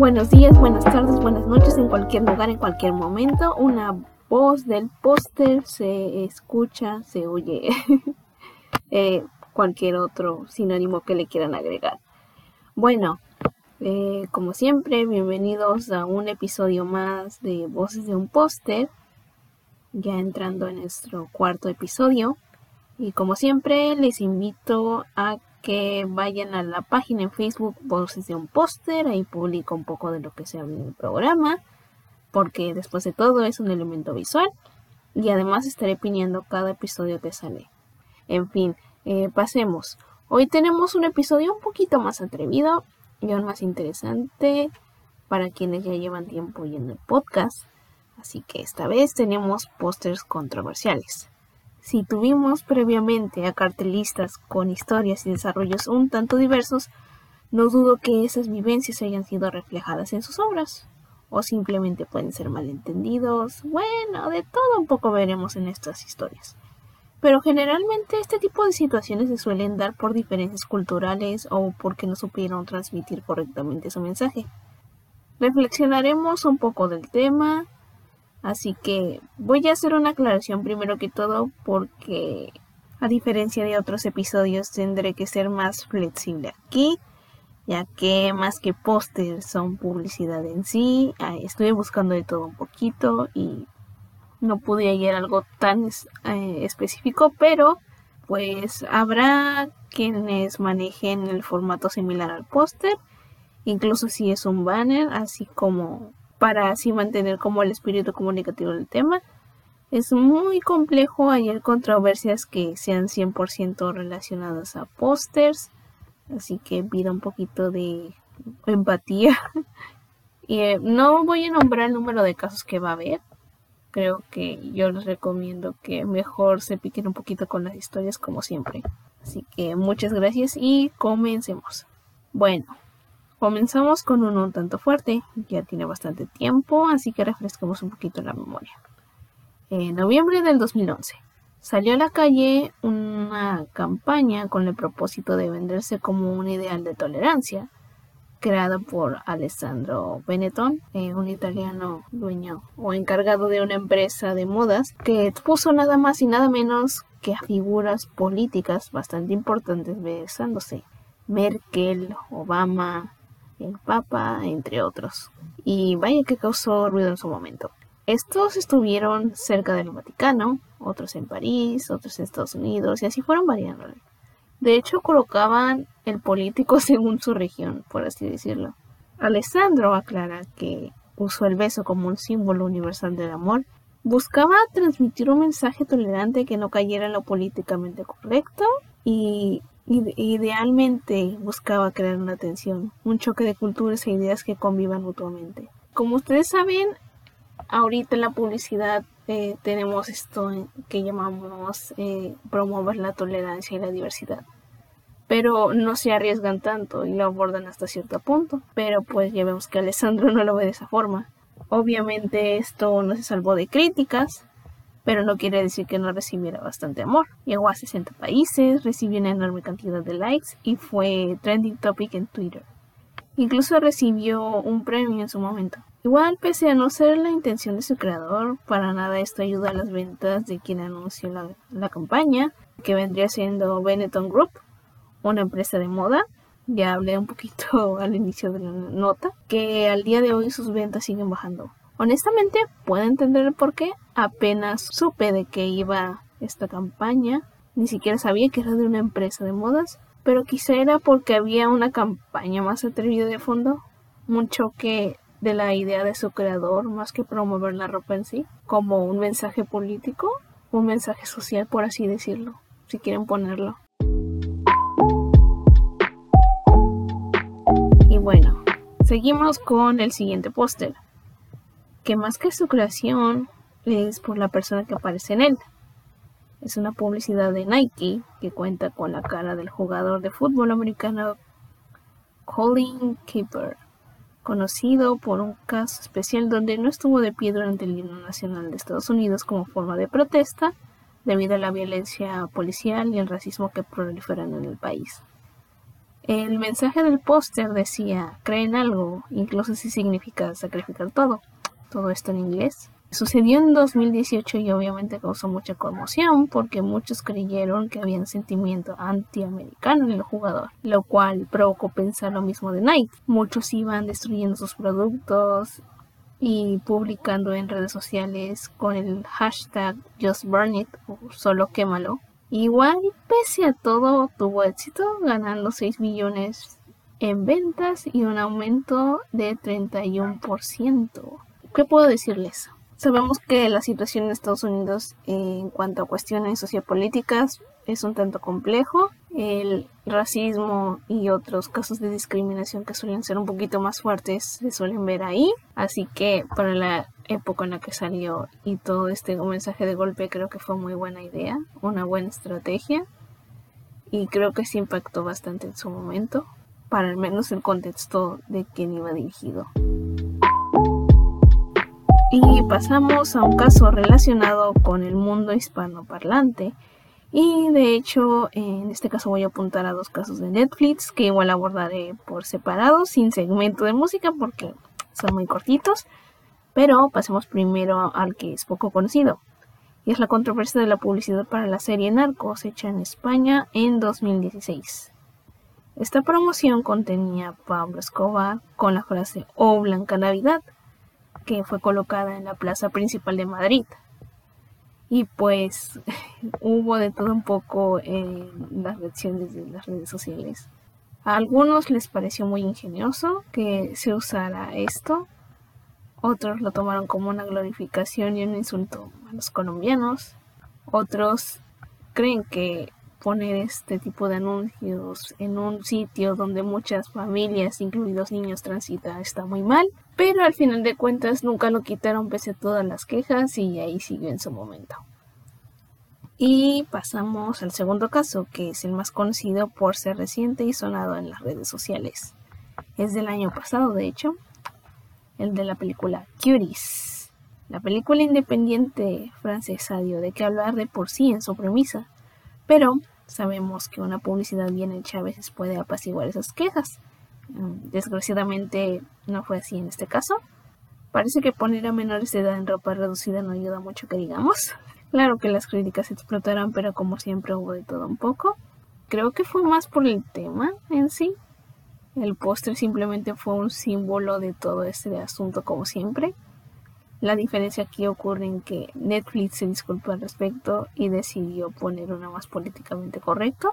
Buenos días, buenas tardes, buenas noches, en cualquier lugar, en cualquier momento. Una voz del póster se escucha, se oye. eh, cualquier otro sinónimo que le quieran agregar. Bueno, eh, como siempre, bienvenidos a un episodio más de Voces de un póster. Ya entrando en nuestro cuarto episodio. Y como siempre, les invito a que vayan a la página en Facebook Voces de un póster, ahí publico un poco de lo que se habla en el programa, porque después de todo es un elemento visual y además estaré pidiendo cada episodio que sale. En fin, eh, pasemos. Hoy tenemos un episodio un poquito más atrevido y aún más interesante para quienes ya llevan tiempo en el podcast, así que esta vez tenemos pósters controversiales. Si tuvimos previamente a cartelistas con historias y desarrollos un tanto diversos, no dudo que esas vivencias hayan sido reflejadas en sus obras, o simplemente pueden ser malentendidos. Bueno, de todo un poco veremos en estas historias. Pero generalmente este tipo de situaciones se suelen dar por diferencias culturales o porque no supieron transmitir correctamente su mensaje. Reflexionaremos un poco del tema, Así que voy a hacer una aclaración primero que todo porque a diferencia de otros episodios tendré que ser más flexible aquí, ya que más que póster son publicidad en sí. Estuve buscando de todo un poquito y no pude hallar algo tan eh, específico, pero pues habrá quienes manejen el formato similar al póster, incluso si es un banner, así como para así mantener como el espíritu comunicativo del tema. Es muy complejo hallar controversias que sean 100% relacionadas a pósters, así que pido un poquito de empatía. y eh, no voy a nombrar el número de casos que va a haber. Creo que yo les recomiendo que mejor se piquen un poquito con las historias como siempre. Así que muchas gracias y comencemos. Bueno, Comenzamos con uno un tanto fuerte, ya tiene bastante tiempo, así que refrescamos un poquito la memoria. En noviembre del 2011 salió a la calle una campaña con el propósito de venderse como un ideal de tolerancia, creada por Alessandro Benetton, eh, un italiano dueño o encargado de una empresa de modas, que expuso nada más y nada menos que a figuras políticas bastante importantes besándose. Merkel, Obama, el Papa, entre otros. Y vaya que causó ruido en su momento. Estos estuvieron cerca del Vaticano, otros en París, otros en Estados Unidos, y así fueron variando. De hecho, colocaban el político según su región, por así decirlo. Alessandro aclara que usó el beso como un símbolo universal del amor. Buscaba transmitir un mensaje tolerante que no cayera en lo políticamente correcto y Idealmente buscaba crear una tensión, un choque de culturas e ideas que convivan mutuamente. Como ustedes saben, ahorita en la publicidad eh, tenemos esto que llamamos eh, promover la tolerancia y la diversidad. Pero no se arriesgan tanto y lo abordan hasta cierto punto. Pero pues ya vemos que Alessandro no lo ve de esa forma. Obviamente esto no se salvó de críticas, pero no quiere decir que no recibiera bastante amor. Llegó a 60 países, recibió una enorme cantidad de likes y fue trending topic en Twitter. Incluso recibió un premio en su momento. Igual, pese a no ser la intención de su creador, para nada esto ayuda a las ventas de quien anunció la, la campaña, que vendría siendo Benetton Group, una empresa de moda. Ya hablé un poquito al inicio de la nota, que al día de hoy sus ventas siguen bajando. Honestamente, puedo entender el por qué. Apenas supe de que iba esta campaña. Ni siquiera sabía que era de una empresa de modas. Pero quizá era porque había una campaña más atrevida de fondo. Un choque de la idea de su creador más que promover la ropa en sí. Como un mensaje político. Un mensaje social, por así decirlo. Si quieren ponerlo. Y bueno, seguimos con el siguiente póster que más que su creación es por la persona que aparece en él. Es una publicidad de Nike que cuenta con la cara del jugador de fútbol americano Colin Keeper conocido por un caso especial donde no estuvo de pie durante el himno nacional de Estados Unidos como forma de protesta debido a la violencia policial y el racismo que proliferan en el país. El mensaje del póster decía, creen algo, incluso si significa sacrificar todo. Todo esto en inglés. Sucedió en 2018 y obviamente causó mucha conmoción porque muchos creyeron que había un sentimiento antiamericano en el jugador, lo cual provocó pensar lo mismo de Nike. Muchos iban destruyendo sus productos y publicando en redes sociales con el hashtag Just Burn It o solo quémalo. Igual, pese a todo, tuvo éxito, ganando 6 millones en ventas y un aumento de 31%. ¿Qué puedo decirles? Sabemos que la situación en Estados Unidos en cuanto a cuestiones sociopolíticas es un tanto complejo. El racismo y otros casos de discriminación que suelen ser un poquito más fuertes se suelen ver ahí. Así que para la época en la que salió y todo este mensaje de golpe creo que fue muy buena idea, una buena estrategia. Y creo que se impactó bastante en su momento, para al menos el contexto de quien iba dirigido. Y pasamos a un caso relacionado con el mundo hispanoparlante. Y de hecho, en este caso voy a apuntar a dos casos de Netflix que igual abordaré por separado, sin segmento de música, porque son muy cortitos. Pero pasemos primero al que es poco conocido. Y es la controversia de la publicidad para la serie Narcos, hecha en España en 2016. Esta promoción contenía Pablo Escobar con la frase Oh Blanca Navidad que fue colocada en la plaza principal de Madrid. Y pues hubo de todo un poco en las reacciones de las redes sociales. A algunos les pareció muy ingenioso que se usara esto. Otros lo tomaron como una glorificación y un insulto a los colombianos. Otros creen que poner este tipo de anuncios en un sitio donde muchas familias, incluidos niños, transitan está muy mal, pero al final de cuentas nunca lo quitaron pese a todas las quejas y ahí siguió en su momento. Y pasamos al segundo caso, que es el más conocido por ser reciente y sonado en las redes sociales. Es del año pasado, de hecho, el de la película Cuties. La película independiente francesa dio de qué hablar de por sí en su premisa, pero sabemos que una publicidad bien hecha a veces puede apaciguar esas quejas. Mm, desgraciadamente no fue así en este caso. Parece que poner a menores de edad en ropa reducida no ayuda mucho que digamos. Claro que las críticas explotarán, pero como siempre hubo de todo un poco. Creo que fue más por el tema en sí. El póster simplemente fue un símbolo de todo este asunto como siempre. La diferencia aquí ocurre en que Netflix se disculpó al respecto y decidió poner una más políticamente correcto.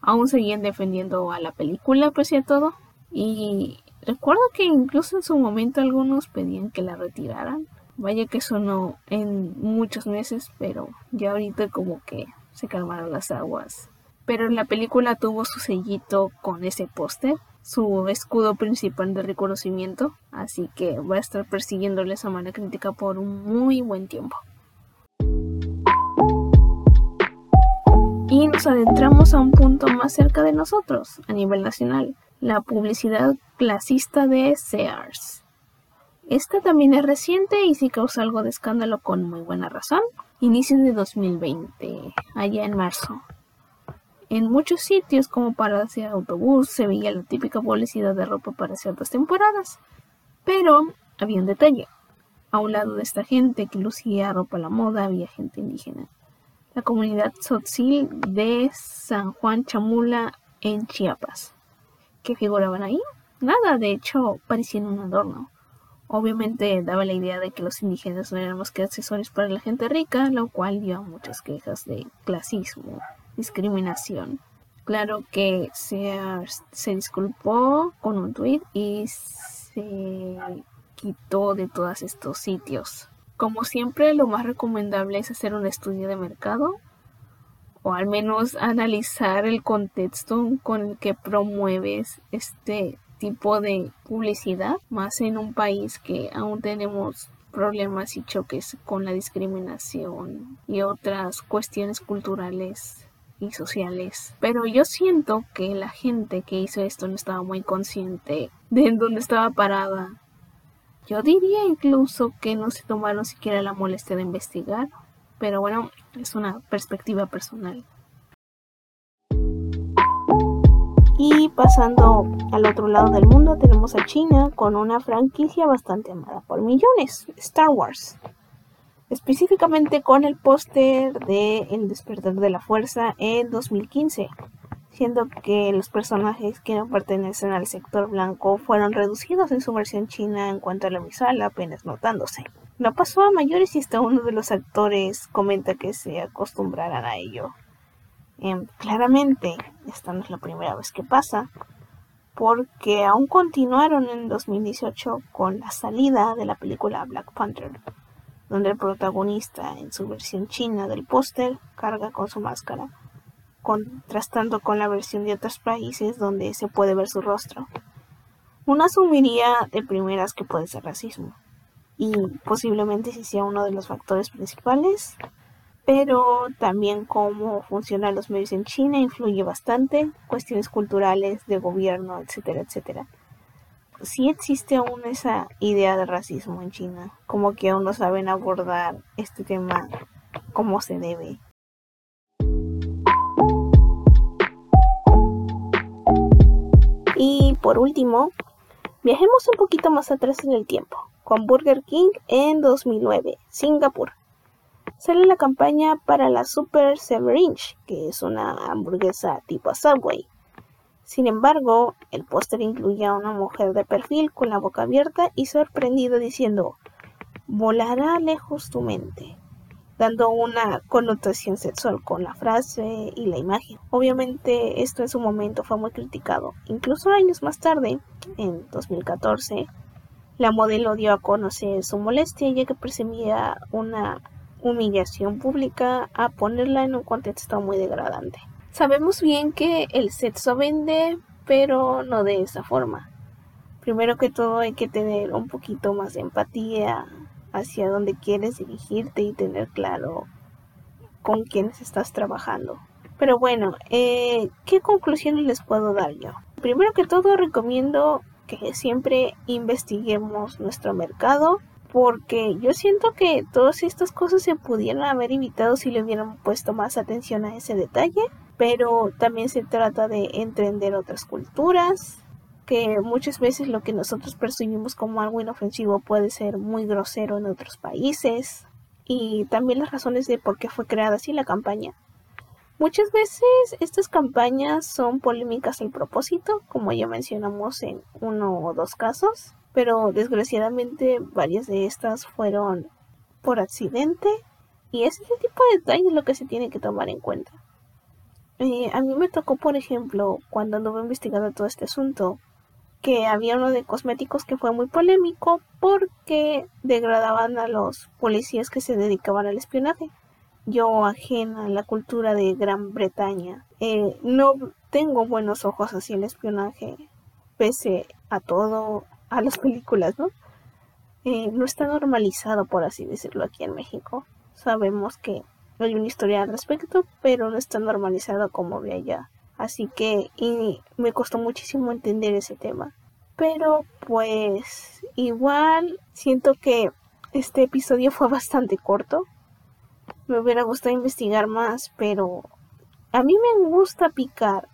Aún seguían defendiendo a la película, pese a todo. Y recuerdo que incluso en su momento algunos pedían que la retiraran. Vaya que sonó en muchos meses, pero ya ahorita como que se calmaron las aguas. Pero la película tuvo su sellito con ese póster su escudo principal de reconocimiento, así que va a estar persiguiéndole esa mala crítica por un muy buen tiempo. Y nos adentramos a un punto más cerca de nosotros, a nivel nacional, la publicidad clasista de Sears. Esta también es reciente y sí causa algo de escándalo con muy buena razón. Inicio de 2020, allá en marzo. En muchos sitios, como para de autobús, se veía la típica publicidad de ropa para ciertas temporadas. Pero había un detalle. A un lado de esta gente que lucía ropa a la moda había gente indígena. La comunidad tzotzil de San Juan Chamula en Chiapas. ¿Qué figuraban ahí? Nada, de hecho, parecían un adorno. Obviamente daba la idea de que los indígenas no eran más que accesorios para la gente rica, lo cual dio a muchas quejas de clasismo discriminación. Claro que se, se disculpó con un tweet y se quitó de todos estos sitios. Como siempre, lo más recomendable es hacer un estudio de mercado o al menos analizar el contexto con el que promueves este tipo de publicidad, más en un país que aún tenemos problemas y choques con la discriminación y otras cuestiones culturales y sociales. Pero yo siento que la gente que hizo esto no estaba muy consciente de en dónde estaba parada. Yo diría incluso que no se tomaron siquiera la molestia de investigar. Pero bueno, es una perspectiva personal. Y pasando al otro lado del mundo tenemos a China con una franquicia bastante amada por millones, Star Wars. Específicamente con el póster de El despertar de la fuerza en 2015, siendo que los personajes que no pertenecen al sector blanco fueron reducidos en su versión china en cuanto a la visual apenas notándose. No pasó a mayores y hasta uno de los actores comenta que se acostumbrarán a ello. Em, claramente, esta no es la primera vez que pasa, porque aún continuaron en 2018 con la salida de la película Black Panther, donde el protagonista en su versión china del póster carga con su máscara, contrastando con la versión de otros países donde se puede ver su rostro. Uno asumiría de primeras que puede ser racismo, y posiblemente si sea uno de los factores principales, pero también cómo funcionan los medios en China influye bastante, cuestiones culturales, de gobierno, etcétera, etcétera. Sí existe aún esa idea de racismo en China, como que aún no saben abordar este tema como se debe. Y por último, viajemos un poquito más atrás en el tiempo, con Burger King en 2009, Singapur sale la campaña para la Super 7 Inch, que es una hamburguesa tipo Subway. Sin embargo, el póster incluye a una mujer de perfil con la boca abierta y sorprendida diciendo volará lejos tu mente, dando una connotación sexual con la frase y la imagen. Obviamente esto en su momento fue muy criticado. Incluso años más tarde, en 2014, la modelo dio a conocer su molestia ya que percibía una humillación pública a ponerla en un contexto muy degradante. Sabemos bien que el sexo vende, pero no de esa forma. Primero que todo hay que tener un poquito más de empatía hacia donde quieres dirigirte y tener claro con quiénes estás trabajando. Pero bueno, eh, ¿qué conclusiones les puedo dar yo? Primero que todo recomiendo siempre investiguemos nuestro mercado porque yo siento que todas estas cosas se pudieran haber evitado si le hubieran puesto más atención a ese detalle, pero también se trata de entender otras culturas, que muchas veces lo que nosotros percibimos como algo inofensivo puede ser muy grosero en otros países, y también las razones de por qué fue creada así la campaña. Muchas veces estas campañas son polémicas al propósito, como ya mencionamos en uno o dos casos, pero desgraciadamente varias de estas fueron por accidente y ese es el tipo de detalles lo que se tiene que tomar en cuenta. Eh, a mí me tocó, por ejemplo, cuando anduve investigando todo este asunto, que había uno de cosméticos que fue muy polémico porque degradaban a los policías que se dedicaban al espionaje. Yo, ajena a la cultura de Gran Bretaña, eh, no tengo buenos ojos hacia el espionaje, pese a todo a las películas, ¿no? Eh, no está normalizado, por así decirlo, aquí en México. Sabemos que hay una historia al respecto, pero no está normalizado como ve allá. Así que y me costó muchísimo entender ese tema. Pero pues igual siento que este episodio fue bastante corto. Me hubiera gustado investigar más, pero a mí me gusta picar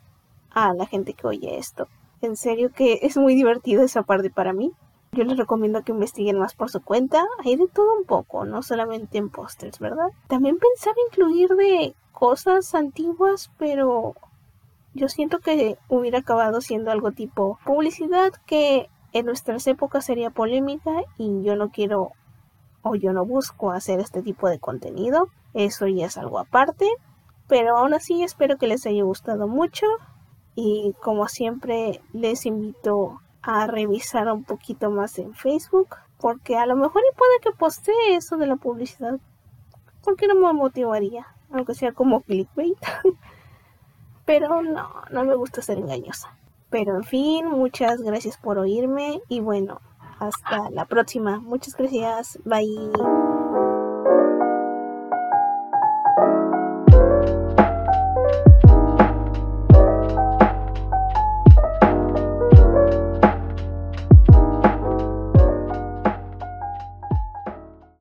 a la gente que oye esto. En serio que es muy divertido esa parte para mí. Yo les recomiendo que investiguen más por su cuenta. Hay de todo un poco, no solamente en pósters, ¿verdad? También pensaba incluir de cosas antiguas, pero yo siento que hubiera acabado siendo algo tipo publicidad que en nuestras épocas sería polémica y yo no quiero o yo no busco hacer este tipo de contenido. Eso ya es algo aparte. Pero aún así espero que les haya gustado mucho y como siempre les invito a revisar un poquito más en Facebook porque a lo mejor y puede que postee eso de la publicidad porque no me motivaría aunque sea como clickbait pero no, no me gusta ser engañosa pero en fin, muchas gracias por oírme y bueno, hasta la próxima. Muchas gracias. Bye.